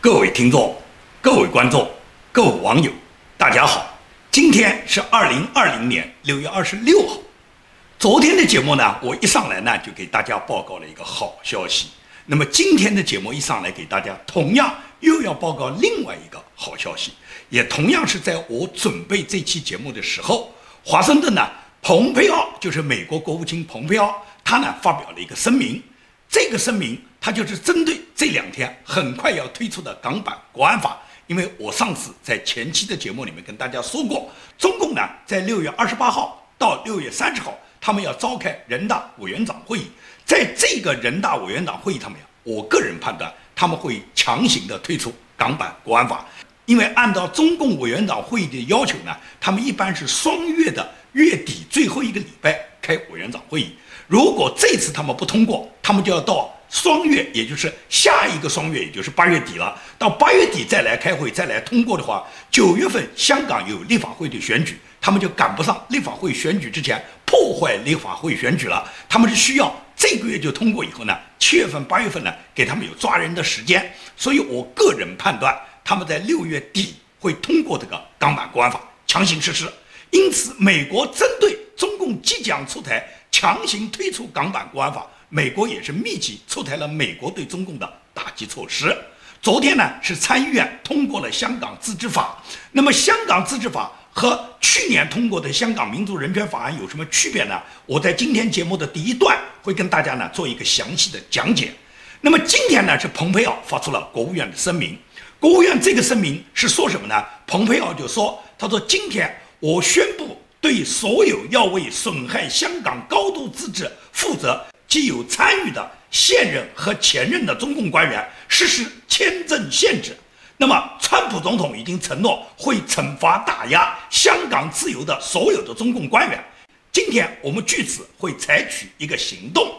各位听众、各位观众、各位网友，大家好！今天是二零二零年六月二十六号。昨天的节目呢，我一上来呢就给大家报告了一个好消息。那么今天的节目一上来给大家同样又要报告另外一个好消息，也同样是在我准备这期节目的时候，华盛顿呢，蓬佩奥就是美国国务卿蓬佩奥，他呢发表了一个声明。这个声明，它就是针对这两天很快要推出的港版国安法。因为我上次在前期的节目里面跟大家说过，中共呢在六月二十八号到六月三十号，他们要召开人大委员长会议。在这个人大委员长会议上面，我个人判断他们会强行的推出港版国安法。因为按照中共委员长会议的要求呢，他们一般是双月的月底最后一个礼拜开委员长会议。如果这次他们不通过，他们就要到双月，也就是下一个双月，也就是八月底了。到八月底再来开会，再来通过的话，九月份香港有立法会的选举，他们就赶不上立法会选举之前破坏立法会选举了。他们是需要这个月就通过以后呢，七月份、八月份呢，给他们有抓人的时间。所以我个人判断，他们在六月底会通过这个港版国安法强行实施。因此，美国针对中共即将出台。强行推出港版国安法，美国也是密集出台了美国对中共的打击措施。昨天呢，是参议院通过了香港自治法。那么，香港自治法和去年通过的香港民族人权法案有什么区别呢？我在今天节目的第一段会跟大家呢做一个详细的讲解。那么今天呢，是蓬佩奥发出了国务院的声明。国务院这个声明是说什么呢？蓬佩奥就说：“他说今天我宣布。”对所有要为损害香港高度自治负责、既有参与的现任和前任的中共官员实施签证限制。那么，川普总统已经承诺会惩罚打压香港自由的所有的中共官员。今天我们据此会采取一个行动。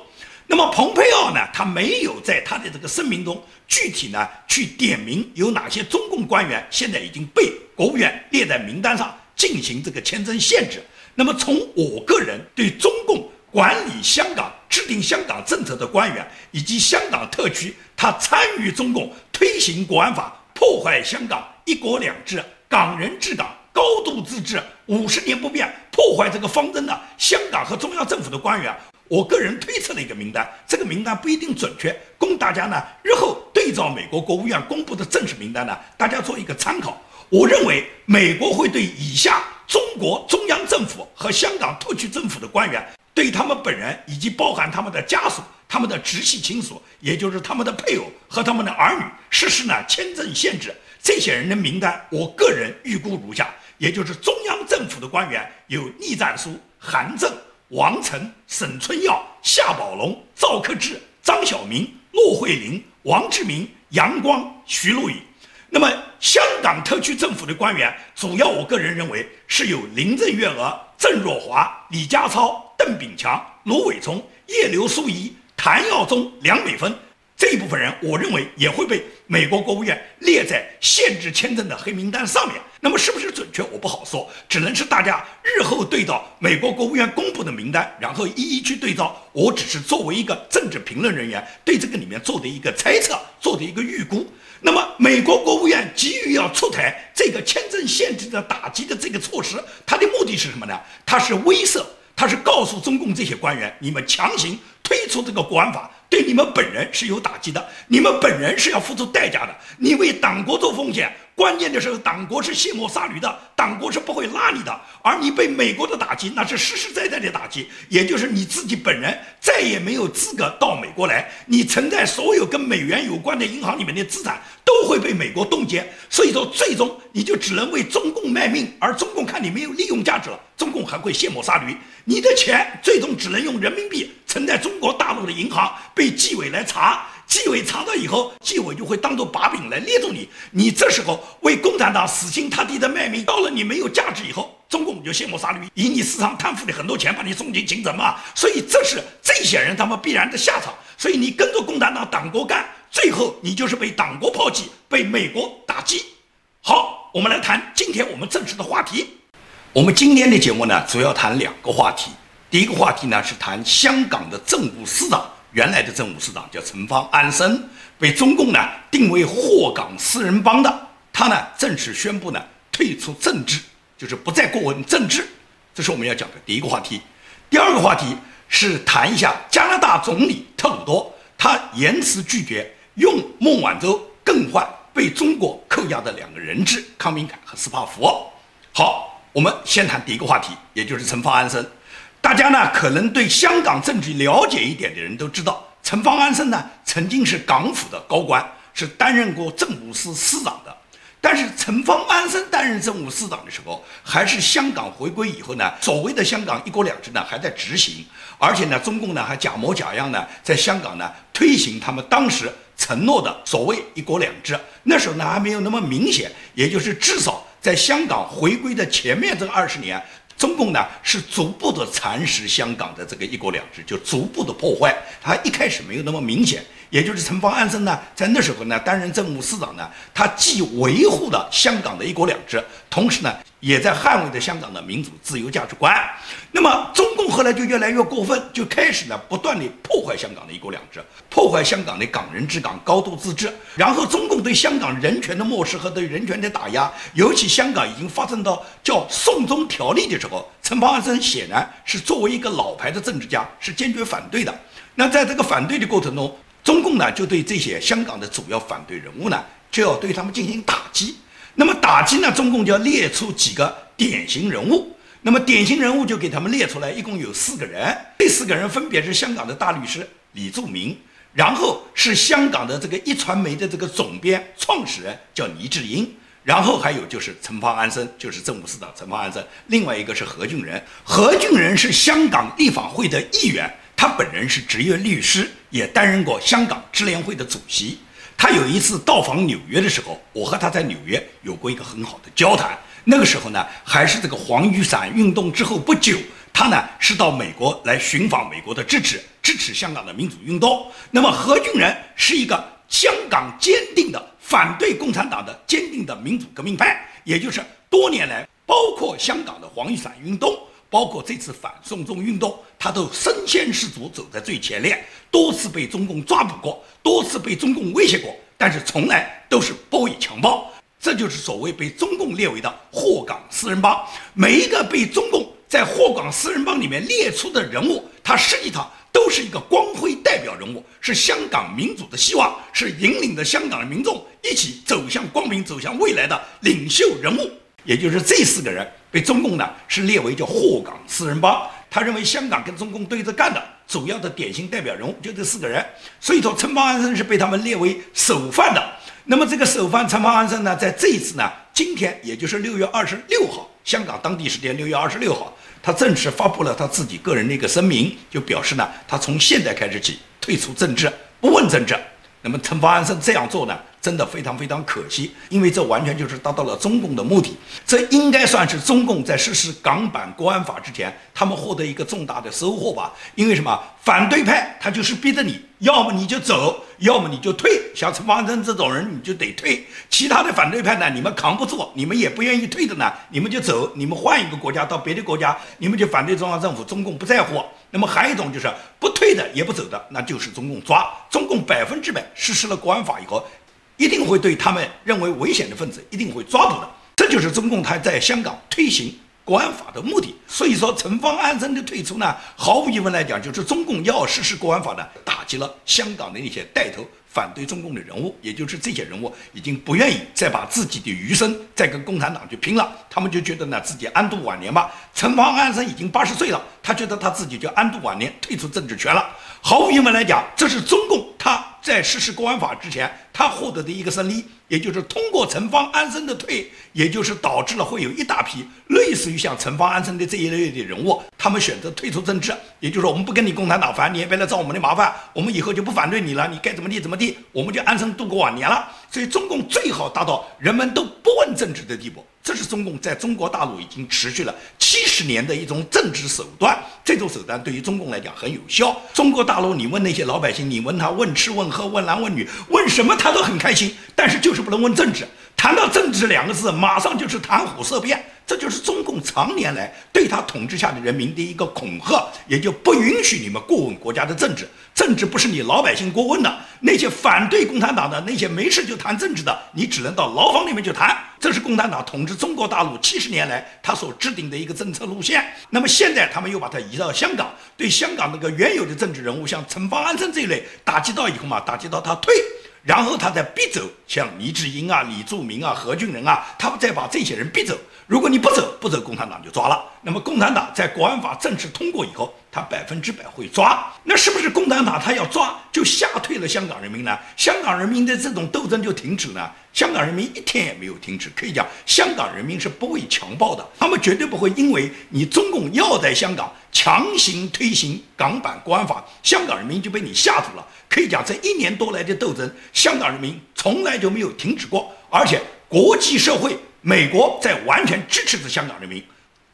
那么，蓬佩奥呢？他没有在他的这个声明中具体呢去点名有哪些中共官员现在已经被国务院列在名单上。进行这个签证限制。那么，从我个人对中共管理香港、制定香港政策的官员，以及香港特区他参与中共推行国安法、破坏香港一国两制、港人治港、高度自治、五十年不变、破坏这个方针的香港和中央政府的官员，我个人推测了一个名单。这个名单不一定准确，供大家呢日后对照美国国务院公布的正式名单呢，大家做一个参考。我认为美国会对以下中国中央政府和香港特区政府的官员，对他们本人以及包含他们的家属、他们的直系亲属，也就是他们的配偶和他们的儿女实施呢签证限制。这些人的名单，我个人预估如下：也就是中央政府的官员有栗战书、韩正、王成、沈春耀、夏宝龙、赵克志、张晓明、骆惠玲、王志明、杨光、徐路宇。那么，香港特区政府的官员，主要我个人认为是有林郑月娥、郑若华、李家超、邓炳强、卢伟聪、叶刘淑仪、谭耀宗、梁美芬。这一部分人，我认为也会被美国国务院列在限制签证的黑名单上面。那么是不是准确，我不好说，只能是大家日后对照美国国务院公布的名单，然后一一去对照。我只是作为一个政治评论人员，对这个里面做的一个猜测，做的一个预估。那么美国国务院急于要出台这个签证限制的打击的这个措施，它的目的是什么呢？它是威慑，他是告诉中共这些官员，你们强行推出这个国安法。对你们本人是有打击的，你们本人是要付出代价的。你为党国做奉献，关键的时候，党国是卸磨杀驴的，党国是不会拉你的。而你被美国的打击，那是实实在在的打击，也就是你自己本人再也没有资格到美国来。你存在所有跟美元有关的银行里面的资产都会被美国冻结，所以说最终你就只能为中共卖命，而中共看你没有利用价值了，中共还会卸磨杀驴，你的钱最终只能用人民币存在中国大陆的银行。被纪委来查，纪委查到以后，纪委就会当做把柄来捏住你。你这时候为共产党死心塌地的卖命，到了你没有价值以后，中共就卸磨杀驴，以你市场贪腐的很多钱把你送进京城嘛。所以这是这些人他们必然的下场。所以你跟着共产党党国干，最后你就是被党国抛弃，被美国打击。好，我们来谈今天我们正式的话题。我们今天的节目呢，主要谈两个话题。第一个话题呢是谈香港的政务司长。原来的政务司长叫陈方安生，被中共呢定为祸港四人帮的，他呢正式宣布呢退出政治，就是不再过问政治。这是我们要讲的第一个话题。第二个话题是谈一下加拿大总理特鲁多，他严词拒绝用孟晚舟更换被中国扣押的两个人质康明凯和斯帕福。好，我们先谈第一个话题，也就是陈方安生。大家呢可能对香港政治了解一点的人都知道。陈方安生呢，曾经是港府的高官，是担任过政务司司长的。但是陈方安生担任政务司长的时候，还是香港回归以后呢，所谓的香港一国两制呢还在执行，而且呢，中共呢还假模假样呢在香港呢推行他们当时承诺的所谓一国两制。那时候呢还没有那么明显，也就是至少在香港回归的前面这二十年。中共呢是逐步的蚕食香港的这个一国两制，就逐步的破坏。它一开始没有那么明显，也就是陈方安生呢，在那时候呢担任政务司长呢，他既维护了香港的一国两制，同时呢。也在捍卫着香港的民主自由价值观。那么，中共后来就越来越过分，就开始呢不断地破坏香港的一国两制，破坏香港的港人治港、高度自治。然后，中共对香港人权的漠视和对人权的打压，尤其香港已经发生到叫“送中条例”的时候，陈方安生显然是作为一个老牌的政治家，是坚决反对的。那在这个反对的过程中，中共呢就对这些香港的主要反对人物呢，就要对他们进行打击。那么打击呢？中共就要列出几个典型人物。那么典型人物就给他们列出来，一共有四个人。这四个人分别是香港的大律师李柱铭，然后是香港的这个一传媒的这个总编创始人叫倪志英，然后还有就是陈方安生，就是政务司长陈方安生。另外一个是何俊仁，何俊仁是香港立法会的议员，他本人是职业律师，也担任过香港支联会的主席。他有一次到访纽约的时候，我和他在纽约有过一个很好的交谈。那个时候呢，还是这个黄雨伞运动之后不久，他呢是到美国来寻访美国的支持，支持香港的民主运动。那么何俊仁是一个香港坚定的反对共产党的坚定的民主革命派，也就是多年来包括香港的黄雨伞运动。包括这次反送中运动，他都身先士卒，走在最前列，多次被中共抓捕过，多次被中共威胁过，但是从来都是不以强暴。这就是所谓被中共列为的祸港四人帮。每一个被中共在祸港四人帮里面列出的人物，他实际上都是一个光辉代表人物，是香港民主的希望，是引领着香港的民众一起走向光明、走向未来的领袖人物。也就是这四个人被中共呢是列为叫祸港四人帮，他认为香港跟中共对着干的主要的典型代表人物就这四个人，所以说陈方安生是被他们列为首犯的。那么这个首犯陈方安生呢，在这一次呢，今天也就是六月二十六号，香港当地时间六月二十六号，他正式发布了他自己个人的一个声明，就表示呢，他从现在开始起退出政治，不问政治。那么陈方安生这样做呢？真的非常非常可惜，因为这完全就是达到了中共的目的。这应该算是中共在实施港版国安法之前，他们获得一个重大的收获吧。因为什么？反对派他就是逼着你，要么你就走，要么你就退。像陈方正这种人，你就得退。其他的反对派呢，你们扛不住，你们也不愿意退的呢，你们就走，你们换一个国家到别的国家，你们就反对中央政府，中共不在乎。那么还有一种就是不退的也不走的，那就是中共抓。中共百分之百实施了国安法以后。一定会对他们认为危险的分子一定会抓捕的，这就是中共他在香港推行国安法的目的。所以说，陈方安生的退出呢，毫无疑问来讲，就是中共要实施国安法呢，打击了香港的那些带头反对中共的人物，也就是这些人物已经不愿意再把自己的余生再跟共产党去拼了，他们就觉得呢自己安度晚年吧。陈方安生已经八十岁了，他觉得他自己就安度晚年，退出政治圈了。毫无疑问来讲，这是中共他在实施国安法之前。他获得的一个胜利，也就是通过陈方安生的退，也就是导致了会有一大批类似于像陈方安生的这一类的人物，他们选择退出政治，也就是说我们不跟你共产党反，你也别来找我们的麻烦，我们以后就不反对你了，你该怎么地怎么地，我们就安生度过晚年了。所以中共最好达到人们都不问政治的地步。这是中共在中国大陆已经持续了七十年的一种政治手段，这种手段对于中共来讲很有效。中国大陆，你问那些老百姓，你问他问吃问喝问男问女问什么，他都很开心，但是就是不能问政治。谈到政治两个字，马上就是谈虎色变。这就是中共常年来对他统治下的人民的一个恐吓，也就不允许你们过问国家的政治，政治不是你老百姓过问的。那些反对共产党的，那些没事就谈政治的，你只能到牢房里面去谈。这是共产党统治中国大陆七十年来他所制定的一个政策路线。那么现在他们又把它移到香港，对香港那个原有的政治人物，像陈方安生这一类打击到以后嘛，打击到他退。然后他再逼走像黎智英啊、李柱铭啊、何俊仁啊，他们再把这些人逼走。如果你不走，不走，共产党就抓了。那么共产党在国安法正式通过以后，他百分之百会抓。那是不是共产党他要抓就吓退了香港人民呢？香港人民的这种斗争就停止了？香港人民一天也没有停止。可以讲，香港人民是不会强暴的，他们绝对不会因为你中共要在香港强行推行港版国安法，香港人民就被你吓住了。可以讲，这一年多来的斗争，香港人民从来就没有停止过，而且国际社会。美国在完全支持着香港人民。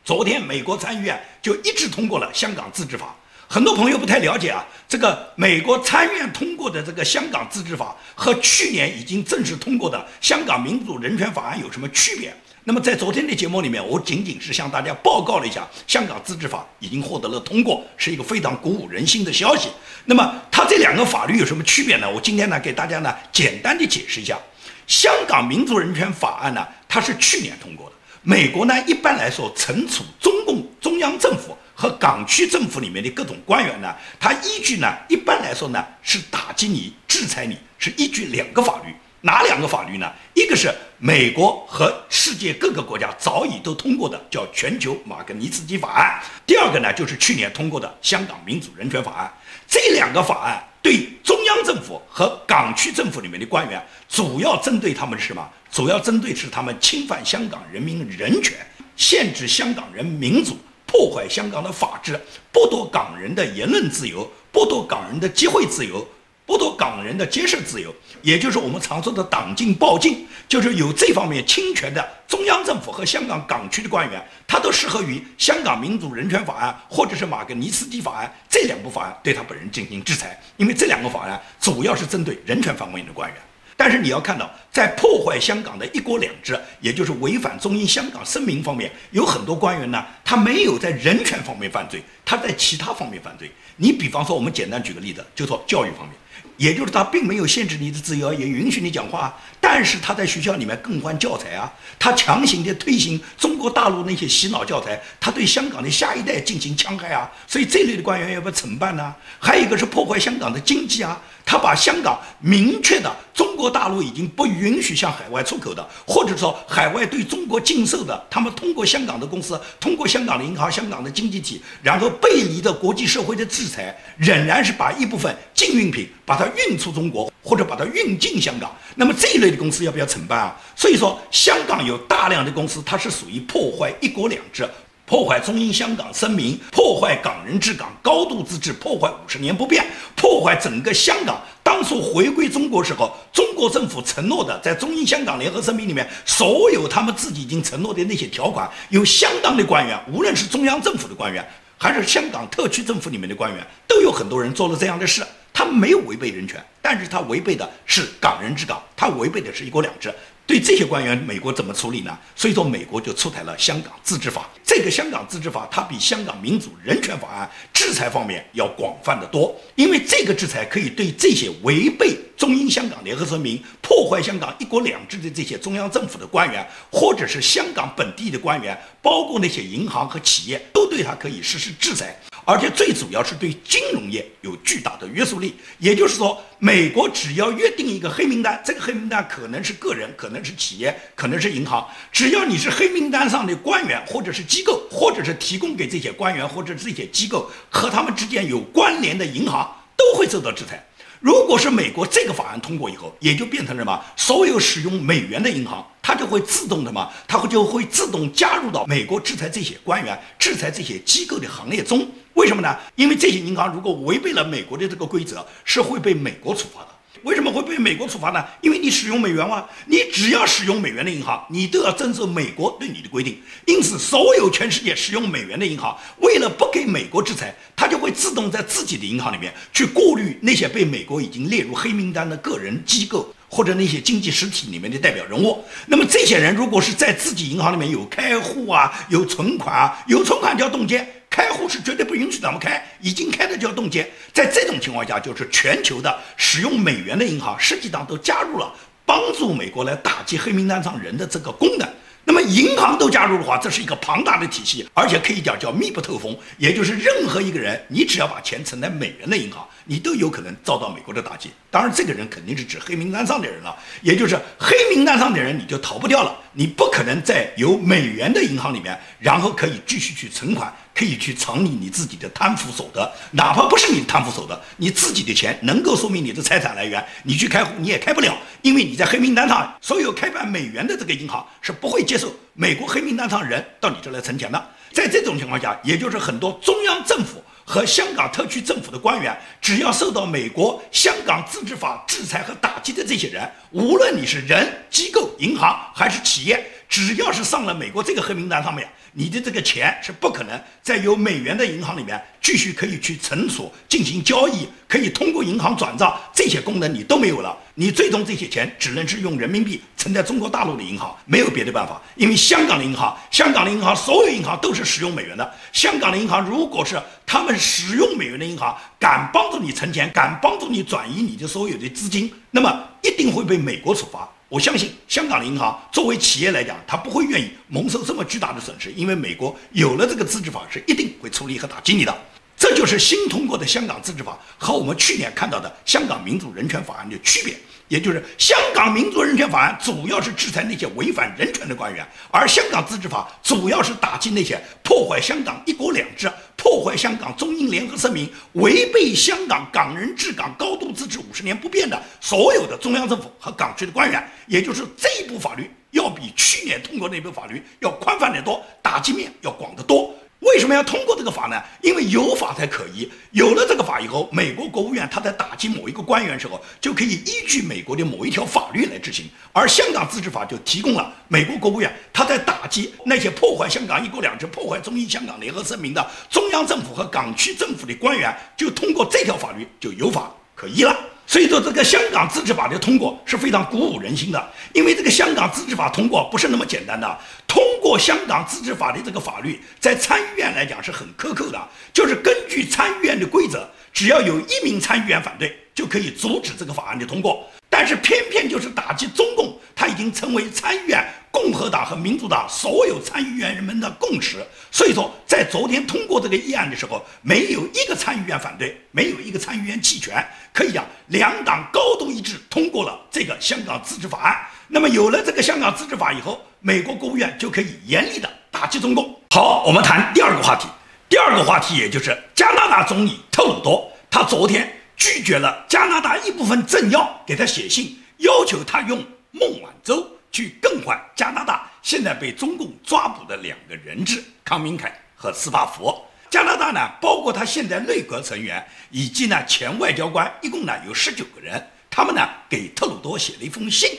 昨天，美国参议院就一致通过了《香港自治法》。很多朋友不太了解啊，这个美国参议院通过的这个《香港自治法》和去年已经正式通过的《香港民主人权法案》有什么区别？那么在昨天的节目里面，我仅仅是向大家报告了一下，《香港自治法》已经获得了通过，是一个非常鼓舞人心的消息。那么它这两个法律有什么区别呢？我今天呢给大家呢简单的解释一下，《香港民主人权法案》呢。它是去年通过的。美国呢，一般来说惩处中共中央政府和港区政府里面的各种官员呢，它依据呢，一般来说呢是打击你、制裁你，是依据两个法律。哪两个法律呢？一个是美国和世界各个国家早已都通过的，叫《全球马格尼茨基法案》。第二个呢，就是去年通过的《香港民主人权法案》。这两个法案对中央政府和港区政府里面的官员，主要针对他们是什么？主要针对是他们侵犯香港人民人权，限制香港人民主，破坏香港的法治，剥夺港人的言论自由，剥夺港人的集会自由，剥夺港人的结社自由，也就是我们常说的党禁报禁，就是有这方面侵权的中央政府和香港港区的官员，他都适合于香港民主人权法案或者是马格尼斯基法案这两部法案对他本人进行制裁，因为这两个法案主要是针对人权方面的官员。但是你要看到，在破坏香港的一国两制，也就是违反中英香港声明方面，有很多官员呢，他没有在人权方面犯罪，他在其他方面犯罪。你比方说，我们简单举个例子，就说教育方面。也就是他并没有限制你的自由，也允许你讲话，但是他在学校里面更换教材啊，他强行的推行中国大陆那些洗脑教材，他对香港的下一代进行戕害啊，所以这类的官员要不要惩办呢？还有一个是破坏香港的经济啊，他把香港明确的中国大陆已经不允许向海外出口的，或者说海外对中国禁售的，他们通过香港的公司，通过香港的银行、香港的经济体，然后背离的国际社会的制裁，仍然是把一部分禁运品把它。运出中国，或者把它运进香港，那么这一类的公司要不要惩办啊？所以说，香港有大量的公司，它是属于破坏一国两制、破坏中英香港声明、破坏港人治港、高度自治、破坏五十年不变、破坏整个香港当初回归中国时候，中国政府承诺的在中英香港联合声明里面所有他们自己已经承诺的那些条款，有相当的官员，无论是中央政府的官员，还是香港特区政府里面的官员，都有很多人做了这样的事。他没有违背人权，但是他违背的是港人治港，他违背的是一国两制。对这些官员，美国怎么处理呢？所以说，美国就出台了香港自治法。这个香港自治法，它比香港民主人权法案制裁方面要广泛的多，因为这个制裁可以对这些违背中英香港联合声明、破坏香港一国两制的这些中央政府的官员，或者是香港本地的官员，包括那些银行和企业，都对他可以实施制裁。而且最主要是对金融业有巨大的约束力，也就是说，美国只要约定一个黑名单，这个黑名单可能是个人，可能是企业，可能是银行，只要你是黑名单上的官员，或者是机构，或者是提供给这些官员或者这些机构和他们之间有关联的银行，都会受到制裁。如果是美国这个法案通过以后，也就变成什么？所有使用美元的银行，它就会自动的嘛，它会就会自动加入到美国制裁这些官员、制裁这些机构的行列中。为什么呢？因为这些银行如果违背了美国的这个规则，是会被美国处罚的。为什么会被美国处罚呢？因为你使用美元嘛，你只要使用美元的银行，你都要遵守美国对你的规定。因此，所有全世界使用美元的银行，为了不给美国制裁，它就会自动在自己的银行里面去过滤那些被美国已经列入黑名单的个人、机构或者那些经济实体里面的代表人物。那么，这些人如果是在自己银行里面有开户啊、有存款啊、有存款就要冻结。开户是绝对不允许咱们开，已经开的就要冻结。在这种情况下，就是全球的使用美元的银行，实际上都加入了帮助美国来打击黑名单上人的这个功能。那么银行都加入的话，这是一个庞大的体系，而且可以讲叫密不透风。也就是任何一个人，你只要把钱存在美元的银行，你都有可能遭到美国的打击。当然，这个人肯定是指黑名单上的人了，也就是黑名单上的人，你就逃不掉了。你不可能在有美元的银行里面，然后可以继续去存款。可以去藏匿你自己的贪腐所得，哪怕不是你贪腐所得，你自己的钱能够说明你的财产来源，你去开户你也开不了，因为你在黑名单上。所有开办美元的这个银行是不会接受美国黑名单上人到你这来存钱的。在这种情况下，也就是很多中央政府和香港特区政府的官员，只要受到美国香港自治法制裁和打击的这些人，无论你是人、机构、银行还是企业，只要是上了美国这个黑名单上面。你的这个钱是不可能在有美元的银行里面继续可以去存储、进行交易，可以通过银行转账这些功能你都没有了。你最终这些钱只能是用人民币存在中国大陆的银行，没有别的办法。因为香港的银行，香港的银行所有银行都是使用美元的。香港的银行如果是他们使用美元的银行，敢帮助你存钱，敢帮助你转移你的所有的资金，那么一定会被美国处罚。我相信香港的银行作为企业来讲，他不会愿意蒙受这么巨大的损失，因为美国有了这个自治法是一定会处理和打击你的。这就是新通过的香港自治法和我们去年看到的香港民主人权法案的区别。也就是香港民主人权法案主要是制裁那些违反人权的官员，而香港自治法主要是打击那些破坏香港一国两制、破坏香港中英联合声明、违背香港港人治港、高度自治五十年不变的所有的中央政府和港区的官员。也就是这一部法律要比去年通过那部法律要宽泛得多，打击面要广得多。为什么要通过这个法呢？因为有法才可依。有了这个法以后，美国国务院他在打击某一个官员时候，就可以依据美国的某一条法律来执行。而香港自治法就提供了美国国务院他在打击那些破坏香港一国两制、破坏中英香港联合声明的中央政府和港区政府的官员，就通过这条法律就有法可依了。所以说，这个香港自治法的通过是非常鼓舞人心的，因为这个香港自治法通过不是那么简单的。通过香港自治法的这个法律，在参议院来讲是很苛刻的，就是根据参议院的规则，只要有一名参议员反对，就可以阻止这个法案的通过。但是偏偏就是打击中共，他已经成为参议院。共和党和民主党所有参议员人们的共识，所以说在昨天通过这个议案的时候，没有一个参议员反对，没有一个参议员弃权，可以讲两党高度一致通过了这个香港自治法案。那么有了这个香港自治法以后，美国国务院就可以严厉的打击中共。好，我们谈第二个话题，第二个话题也就是加拿大总理特鲁多，他昨天拒绝了加拿大一部分政要给他写信，要求他用孟晚舟。去更换加拿大现在被中共抓捕的两个人质康明凯和斯巴福。加拿大呢，包括他现在内阁成员以及呢前外交官，一共呢有十九个人。他们呢给特鲁多写了一封信，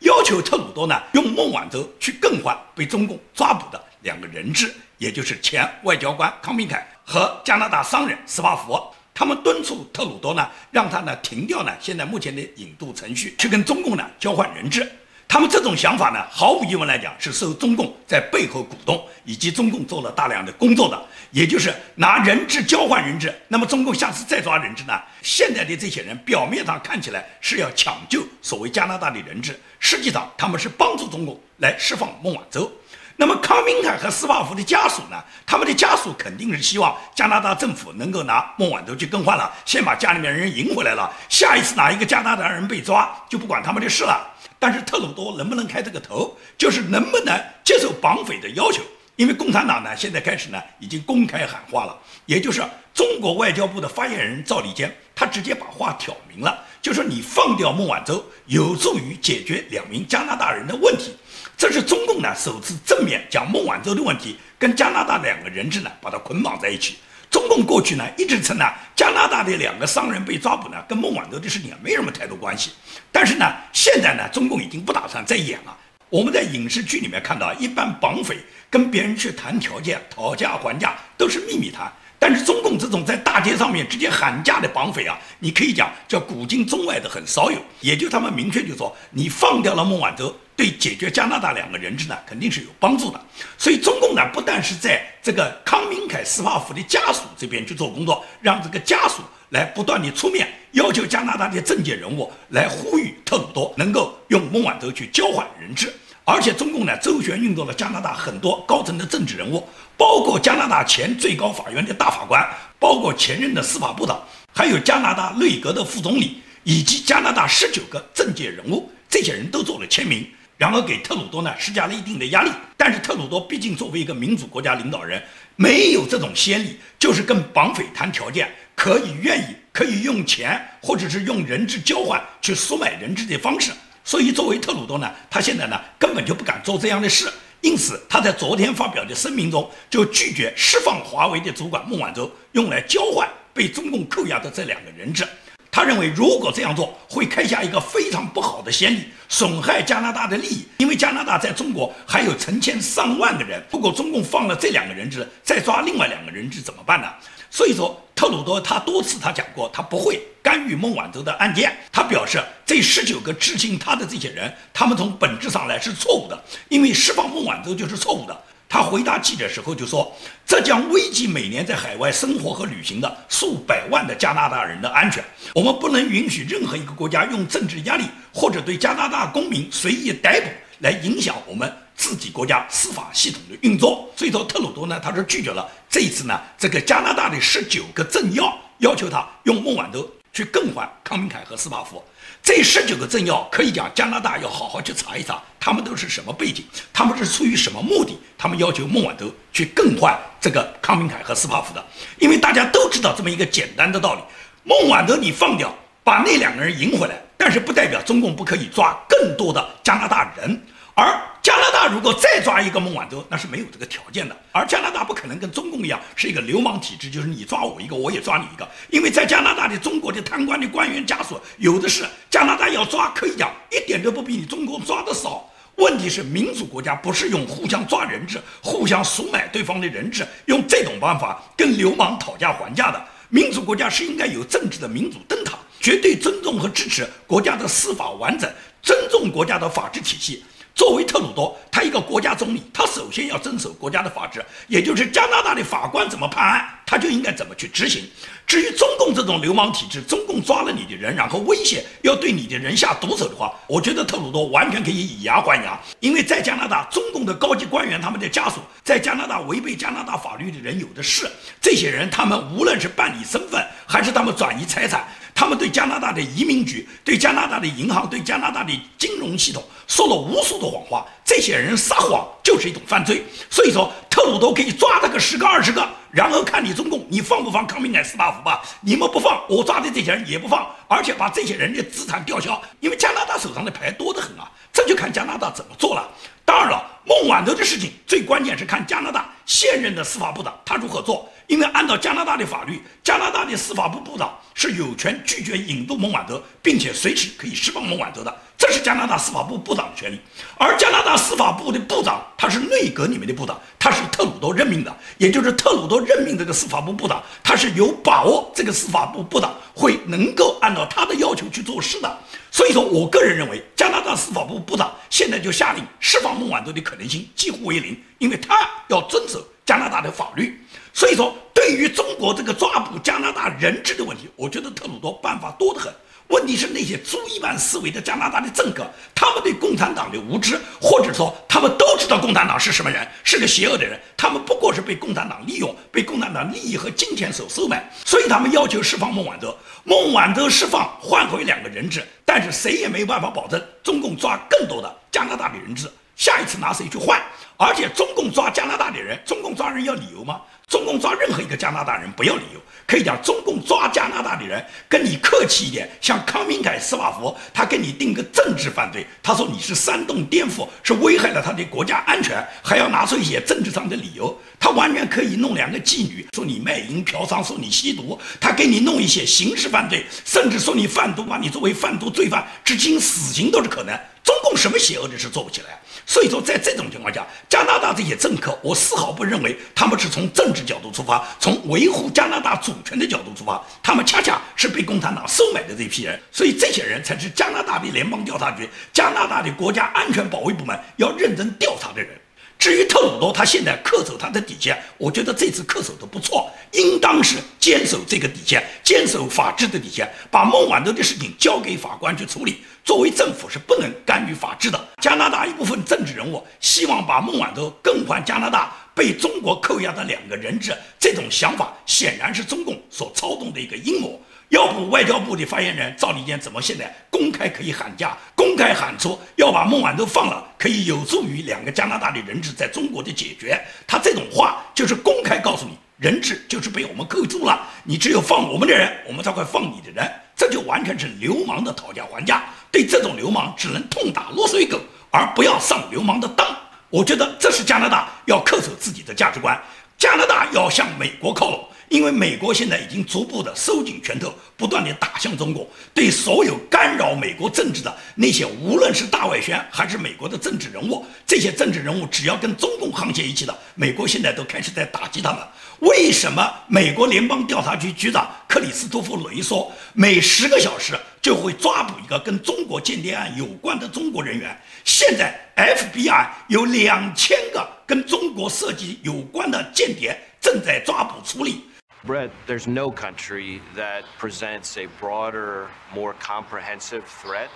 要求特鲁多呢用孟晚舟去更换被中共抓捕的两个人质，也就是前外交官康明凯和加拿大商人斯巴福。他们敦促特鲁多呢，让他呢停掉呢现在目前的引渡程序，去跟中共呢交换人质。他们这种想法呢，毫无疑问来讲是受中共在背后鼓动，以及中共做了大量的工作的，也就是拿人质交换人质。那么中共下次再抓人质呢？现在的这些人表面上看起来是要抢救所谓加拿大的人质，实际上他们是帮助中共来释放孟晚舟。那么康明凯和斯巴夫的家属呢？他们的家属肯定是希望加拿大政府能够拿孟晚舟去更换了，先把家里面人赢回来了。下一次哪一个加拿大人被抓，就不管他们的事了。但是特鲁多能不能开这个头，就是能不能接受绑匪的要求？因为共产党呢，现在开始呢，已经公开喊话了，也就是中国外交部的发言人赵立坚，他直接把话挑明了，就说你放掉孟晚舟，有助于解决两名加拿大人的问题。这是中共呢首次正面将孟晚舟的问题跟加拿大两个人质呢把它捆绑在一起。中共过去呢一直称呢加拿大的两个商人被抓捕呢跟孟晚舟的事情啊没什么太多关系，但是呢现在呢中共已经不打算再演了。我们在影视剧里面看到，一般绑匪跟别人去谈条件、讨价还价都是秘密谈。但是中共这种在大街上面直接喊价的绑匪啊，你可以讲叫古今中外的很少有。也就他们明确就说，你放掉了孟晚舟，对解决加拿大两个人质呢，肯定是有帮助的。所以中共呢，不但是在这个康明凯司法府的家属这边去做工作，让这个家属来不断的出面要求加拿大的政界人物来呼吁特鲁多能够用孟晚舟去交换人质。而且中共呢，周旋运作了加拿大很多高层的政治人物，包括加拿大前最高法院的大法官，包括前任的司法部长，还有加拿大内阁的副总理，以及加拿大十九个政界人物，这些人都做了签名，然后给特鲁多呢施加了一定的压力。但是特鲁多毕竟作为一个民主国家领导人，没有这种先例，就是跟绑匪谈条件，可以愿意可以用钱或者是用人质交换去赎买人质的方式。所以，作为特鲁多呢，他现在呢根本就不敢做这样的事，因此他在昨天发表的声明中就拒绝释放华为的主管孟晚舟，用来交换被中共扣押的这两个人质。他认为，如果这样做会开下一个非常不好的先例，损害加拿大的利益。因为加拿大在中国还有成千上万个人，如果中共放了这两个人质，再抓另外两个人质怎么办呢？所以说，特鲁多他多次他讲过，他不会干预孟晚舟的案件。他表示，这十九个执行他的这些人，他们从本质上来是错误的，因为释放孟晚舟就是错误的。他回答记者时候就说，这将危及每年在海外生活和旅行的数百万的加拿大人的安全。我们不能允许任何一个国家用政治压力或者对加拿大公民随意逮捕来影响我们。自己国家司法系统的运作，所以说特鲁多呢，他是拒绝了这一次呢，这个加拿大的十九个政要要求他用孟晚舟去更换康明凯和斯帕夫。这十九个政要可以讲，加拿大要好好去查一查，他们都是什么背景，他们是出于什么目的，他们要求孟晚舟去更换这个康明凯和斯帕夫的。因为大家都知道这么一个简单的道理：孟晚舟你放掉，把那两个人赢回来，但是不代表中共不可以抓更多的加拿大人。而加拿大如果再抓一个孟晚舟，那是没有这个条件的。而加拿大不可能跟中共一样是一个流氓体制，就是你抓我一个，我也抓你一个。因为在加拿大的中国的贪官的官员家属有的是，加拿大要抓可以讲一点都不比你中国抓的少。问题是民主国家不是用互相抓人质、互相赎买对方的人质，用这种办法跟流氓讨价还价的。民主国家是应该有政治的民主灯塔，绝对尊重和支持国家的司法完整，尊重国家的法治体系。作为特鲁多，他一个国家总理，他首先要遵守国家的法治，也就是加拿大的法官怎么判案，他就应该怎么去执行。至于中共这种流氓体制，中共抓了你的人，然后威胁要对你的人下毒手的话，我觉得特鲁多完全可以以牙还牙。因为在加拿大，中共的高级官员他们的家属在加拿大违背加拿大法律的人有的是，这些人他们无论是办理身份，还是他们转移财产。他们对加拿大的移民局、对加拿大的银行、对加拿大的金融系统说了无数的谎话，这些人撒谎就是一种犯罪。所以说，特鲁多可以抓他个十个二十个，然后看你中共你放不放康明凯斯巴夫吧？你们不放，我抓的这些人也不放，而且把这些人的资产吊销，因为加拿大手上的牌多得很啊。这就看加拿大怎么做了。当然了，孟晚舟的事情最关键是看加拿大现任的司法部长他如何做。因为按照加拿大的法律，加拿大的司法部部长是有权拒绝引渡孟晚舟，并且随时可以释放孟晚舟的，这是加拿大司法部部长的权利。而加拿大司法部的部长，他是内阁里面的部长，他是特鲁多任命的，也就是特鲁多任命这个司法部部长，他是有把握这个司法部部长会能够按照他的要求去做事的。所以说我个人认为，加拿大司法部部长现在就下令释放孟晚舟的可能性几乎为零，因为他要遵守加拿大的法律。所以说，对于中国这个抓捕加拿大人质的问题，我觉得特鲁多办法多得很。问题是那些猪一般思维的加拿大的政客，他们对共产党的无知，或者说他们都知道共产党是什么人，是个邪恶的人，他们不过是被共产党利用，被共产党利益和金钱所收买，所以他们要求释放孟晚舟。孟晚舟释放换回两个人质，但是谁也没有办法保证中共抓更多的加拿大的人质。下一次拿谁去换？而且中共抓加拿大的人，中共抓人要理由吗？中共抓任何一个加拿大人不要理由，可以讲中共抓加拿大的人跟你客气一点，像康明凯、斯瓦夫，他给你定个政治犯罪，他说你是煽动颠覆，是危害了他的国家安全，还要拿出一些政治上的理由，他完全可以弄两个妓女，说你卖淫嫖娼，说你吸毒，他给你弄一些刑事犯罪，甚至说你贩毒，把你作为贩毒罪犯，执行死刑都是可能。中共什么邪恶的事做不起来？所以说，在这种情况下，加拿大这些政客，我丝毫不认为他们是从政治角度出发，从维护加拿大主权的角度出发，他们恰恰是被共产党收买的这批人。所以，这些人才是加拿大的联邦调查局、加拿大的国家安全保卫部门要认真调查的人。至于特鲁多，他现在恪守他的底线，我觉得这次恪守的不错，应当是坚守这个底线，坚守法治的底线，把孟晚舟的事情交给法官去处理。作为政府是不能干预法治的。加拿大一部分政治人物希望把孟晚舟更换加拿大被中国扣押的两个人质，这种想法显然是中共所操纵的一个阴谋。要不外交部的发言人赵立坚怎么现在公开可以喊价，公开喊出要把孟晚舟放了，可以有助于两个加拿大的人质在中国的解决？他这种话就是公开告诉你，人质就是被我们扣住了，你只有放我们的人，我们才会放你的人。这就完全是流氓的讨价还价。对这种流氓，只能痛打落水狗，而不要上流氓的当。我觉得这是加拿大要恪守自己的价值观，加拿大要向美国靠拢。因为美国现在已经逐步的收紧拳头，不断的打向中国，对所有干扰美国政治的那些，无论是大外宣还是美国的政治人物，这些政治人物只要跟中共沆瀣一气的，美国现在都开始在打击他们。为什么美国联邦调查局局长克里斯托弗·雷说，每十个小时就会抓捕一个跟中国间谍案有关的中国人员？现在 FBI 有两千个跟中国涉及有关的间谍正在抓捕处理。Brett, there's no country that presents a broader, more comprehensive threat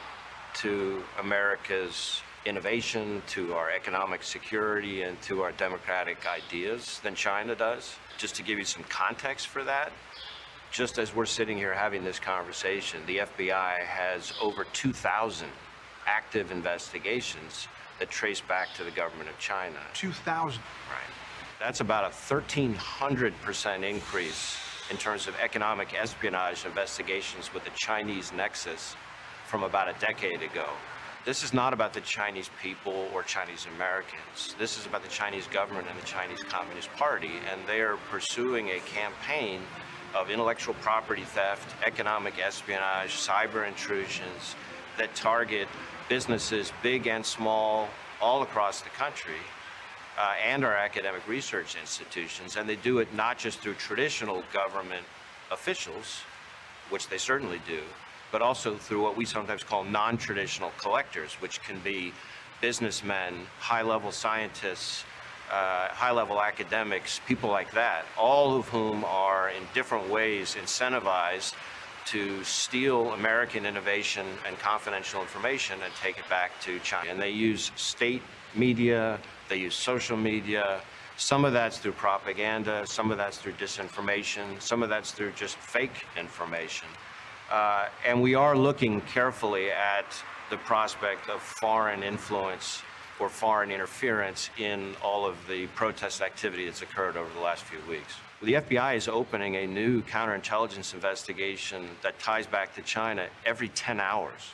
to America's innovation, to our economic security, and to our democratic ideas than China does. Just to give you some context for that, just as we're sitting here having this conversation, the FBI has over 2,000 active investigations that trace back to the government of China. 2,000? Right. That's about a 1,300% increase in terms of economic espionage investigations with the Chinese nexus from about a decade ago. This is not about the Chinese people or Chinese Americans. This is about the Chinese government and the Chinese Communist Party, and they are pursuing a campaign of intellectual property theft, economic espionage, cyber intrusions that target businesses, big and small, all across the country uh, and our academic research institutions, and they do it not just through traditional government officials, which they certainly do, but also through what we sometimes call non-traditional collectors, which can be businessmen, high-level scientists, uh, high-level academics, people like that, all of whom are in different ways incentivized to steal American innovation and confidential information and take it back to China. And they use state media, they use social media. Some of that's through propaganda, some of that's through disinformation, some of that's through just fake information. Uh, and we are looking carefully at the prospect of foreign influence or foreign interference in all of the protest activity that's occurred over the last few weeks. The FBI is opening a new counterintelligence investigation that ties back to China every 10 hours.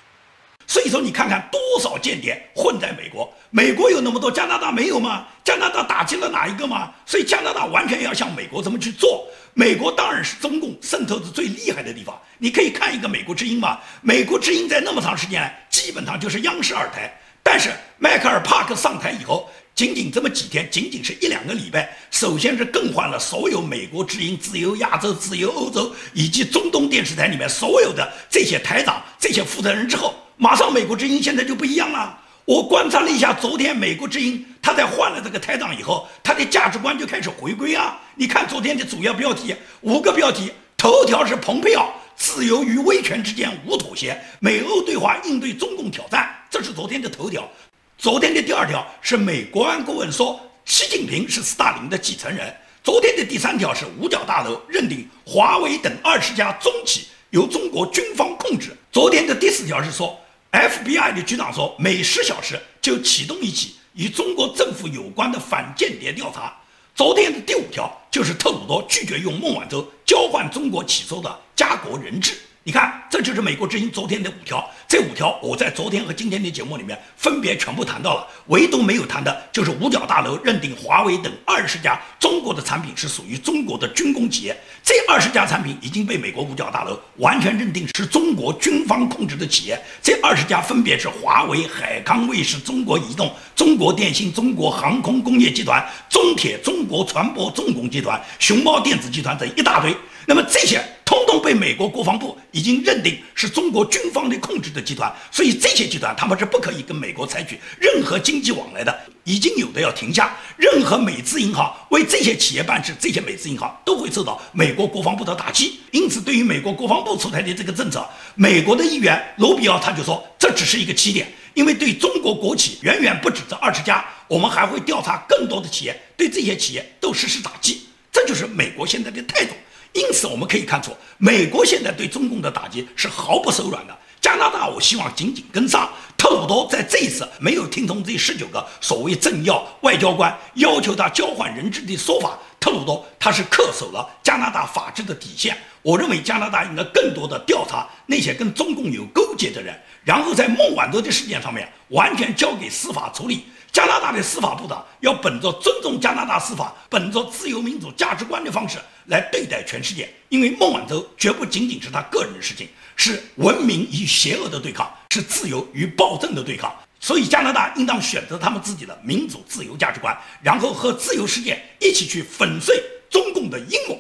所以说，你看看多少间谍混在美国，美国有那么多，加拿大没有吗？加拿大打击了哪一个吗？所以加拿大完全要像美国这么去做。美国当然是中共渗透的最厉害的地方。你可以看一个《美国之音》嘛，《美国之音》在那么长时间，基本上就是央视二台。但是迈克尔·帕克上台以后，仅仅这么几天，仅仅是一两个礼拜，首先是更换了所有美国之音、自由亚洲、自由欧洲以及中东电视台里面所有的这些台长、这些负责人之后。马上，美国之音现在就不一样了。我观察了一下，昨天美国之音他在换了这个台长以后，他的价值观就开始回归啊。你看昨天的主要标题，五个标题，头条是蓬佩奥，自由与威权之间无妥协，美欧对话应对中共挑战，这是昨天的头条。昨天的第二条是美国安顾问说，习近平是斯大林的继承人。昨天的第三条是五角大楼认定华为等二十家中企由中国军方控制。昨天的第四条是说。FBI 的局长说，每十小时就启动一起与中国政府有关的反间谍调查。昨天的第五条就是特鲁多拒绝用孟晚舟交换中国起诉的家国人质。你看，这就是美国之音昨天的五条。这五条我在昨天和今天的节目里面分别全部谈到了，唯独没有谈的就是五角大楼认定华为等二十家中国的产品是属于中国的军工企业。这二十家产品已经被美国五角大楼完全认定是中国军方控制的企业。这二十家分别是华为、海康卫视、中国移动、中国电信、中国航空工业集团、中铁、中国船舶重工集团、熊猫电子集团等一大堆。那么这些。通通被美国国防部已经认定是中国军方的控制的集团，所以这些集团他们是不可以跟美国采取任何经济往来的，已经有的要停下。任何美资银行为这些企业办事，这些美资银行都会受到美国国防部的打击。因此，对于美国国防部出台的这个政策，美国的议员罗比奥他就说，这只是一个起点，因为对中国国企远远不止这二十家，我们还会调查更多的企业，对这些企业都实施打击。这就是美国现在的态度。因此，我们可以看出，美国现在对中共的打击是毫不手软的。加拿大，我希望紧紧跟上。特鲁多在这一次没有听从这十九个所谓政要、外交官要求他交换人质的说法，特鲁多他是恪守了加拿大法治的底线。我认为加拿大应该更多的调查那些跟中共有勾结的人，然后在孟晚舟的事件上面完全交给司法处理。加拿大的司法部长要本着尊重加拿大司法、本着自由民主价值观的方式来对待全世界，因为孟晚舟绝不仅仅是他个人的事情，是文明与邪恶的对抗，是自由与暴政的对抗。所以，加拿大应当选择他们自己的民主自由价值观，然后和自由世界一起去粉碎中共的阴谋。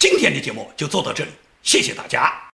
今天的节目就做到这里，谢谢大家。